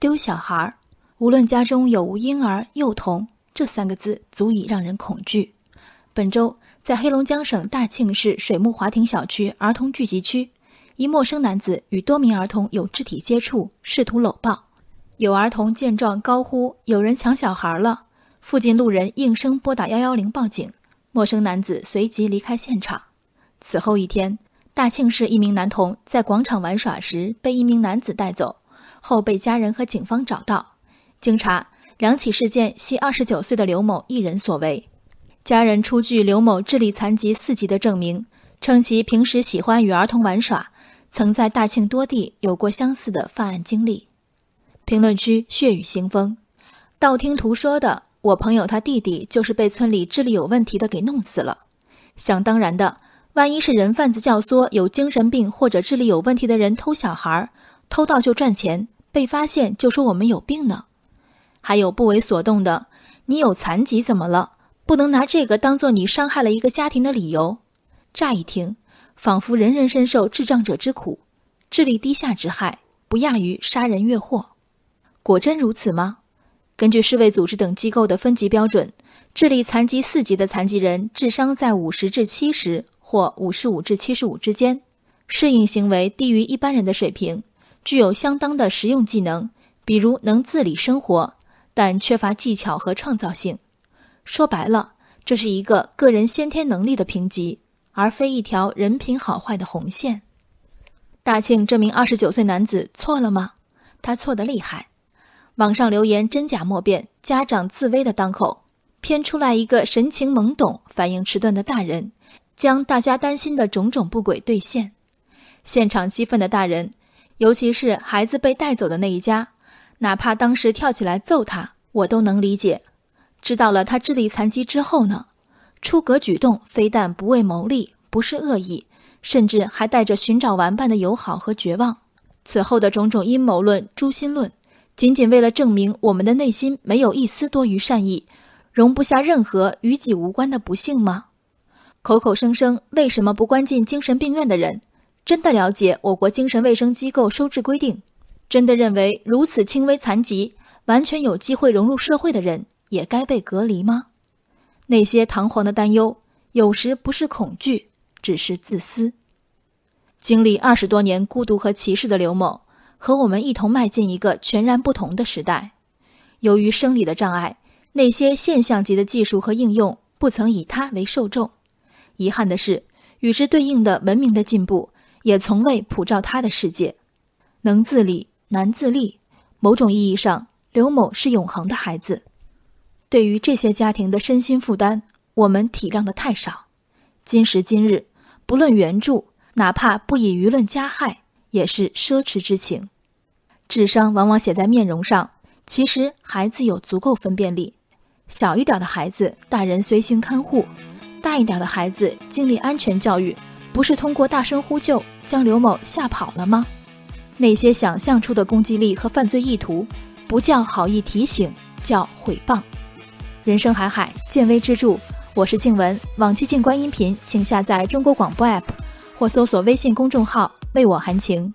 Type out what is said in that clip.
丢小孩儿，无论家中有无婴儿、幼童，这三个字足以让人恐惧。本周，在黑龙江省大庆市水木华庭小区儿童聚集区，一陌生男子与多名儿童有肢体接触，试图搂抱。有儿童见状高呼：“有人抢小孩了！”附近路人应声拨打幺幺零报警，陌生男子随即离开现场。此后一天，大庆市一名男童在广场玩耍时被一名男子带走，后被家人和警方找到。经查，两起事件系二十九岁的刘某一人所为。家人出具刘某智力残疾四级的证明，称其平时喜欢与儿童玩耍，曾在大庆多地有过相似的犯案经历。评论区血雨腥风，道听途说的。我朋友他弟弟就是被村里智力有问题的给弄死了，想当然的，万一是人贩子教唆有精神病或者智力有问题的人偷小孩儿，偷盗就赚钱，被发现就说我们有病呢。还有不为所动的，你有残疾怎么了？不能拿这个当做你伤害了一个家庭的理由。乍一听，仿佛人人深受智障者之苦，智力低下之害不亚于杀人越货。果真如此吗？根据世卫组织等机构的分级标准，智力残疾四级的残疾人智商在五十至七十或五十五至七十五之间，适应行为低于一般人的水平，具有相当的实用技能，比如能自理生活，但缺乏技巧和创造性。说白了，这是一个个人先天能力的评级，而非一条人品好坏的红线。大庆这名二十九岁男子错了吗？他错得厉害。网上留言真假莫辨，家长自危的当口，偏出来一个神情懵懂、反应迟钝的大人，将大家担心的种种不轨兑现。现场激愤的大人，尤其是孩子被带走的那一家，哪怕当时跳起来揍他，我都能理解。知道了他智力残疾之后呢，出格举动非但不为牟利，不是恶意，甚至还带着寻找玩伴的友好和绝望。此后的种种阴谋论、诛心论。仅仅为了证明我们的内心没有一丝多余善意，容不下任何与己无关的不幸吗？口口声声为什么不关进精神病院的人，真的了解我国精神卫生机构收治规定？真的认为如此轻微残疾完全有机会融入社会的人也该被隔离吗？那些堂皇的担忧，有时不是恐惧，只是自私。经历二十多年孤独和歧视的刘某。和我们一同迈进一个全然不同的时代。由于生理的障碍，那些现象级的技术和应用不曾以他为受众。遗憾的是，与之对应的文明的进步也从未普照他的世界。能自理难自立，某种意义上，刘某是永恒的孩子。对于这些家庭的身心负担，我们体谅的太少。今时今日，不论援助，哪怕不以舆论加害。也是奢侈之情，智商往往写在面容上。其实孩子有足够分辨力，小一点的孩子，大人随行看护；大一点的孩子，经历安全教育，不是通过大声呼救将刘某吓跑了吗？那些想象出的攻击力和犯罪意图，不叫好意提醒，叫毁谤。人生海海，见微知著。我是静文，往期静观音频，请下载中国广播 app 或搜索微信公众号。为我含情。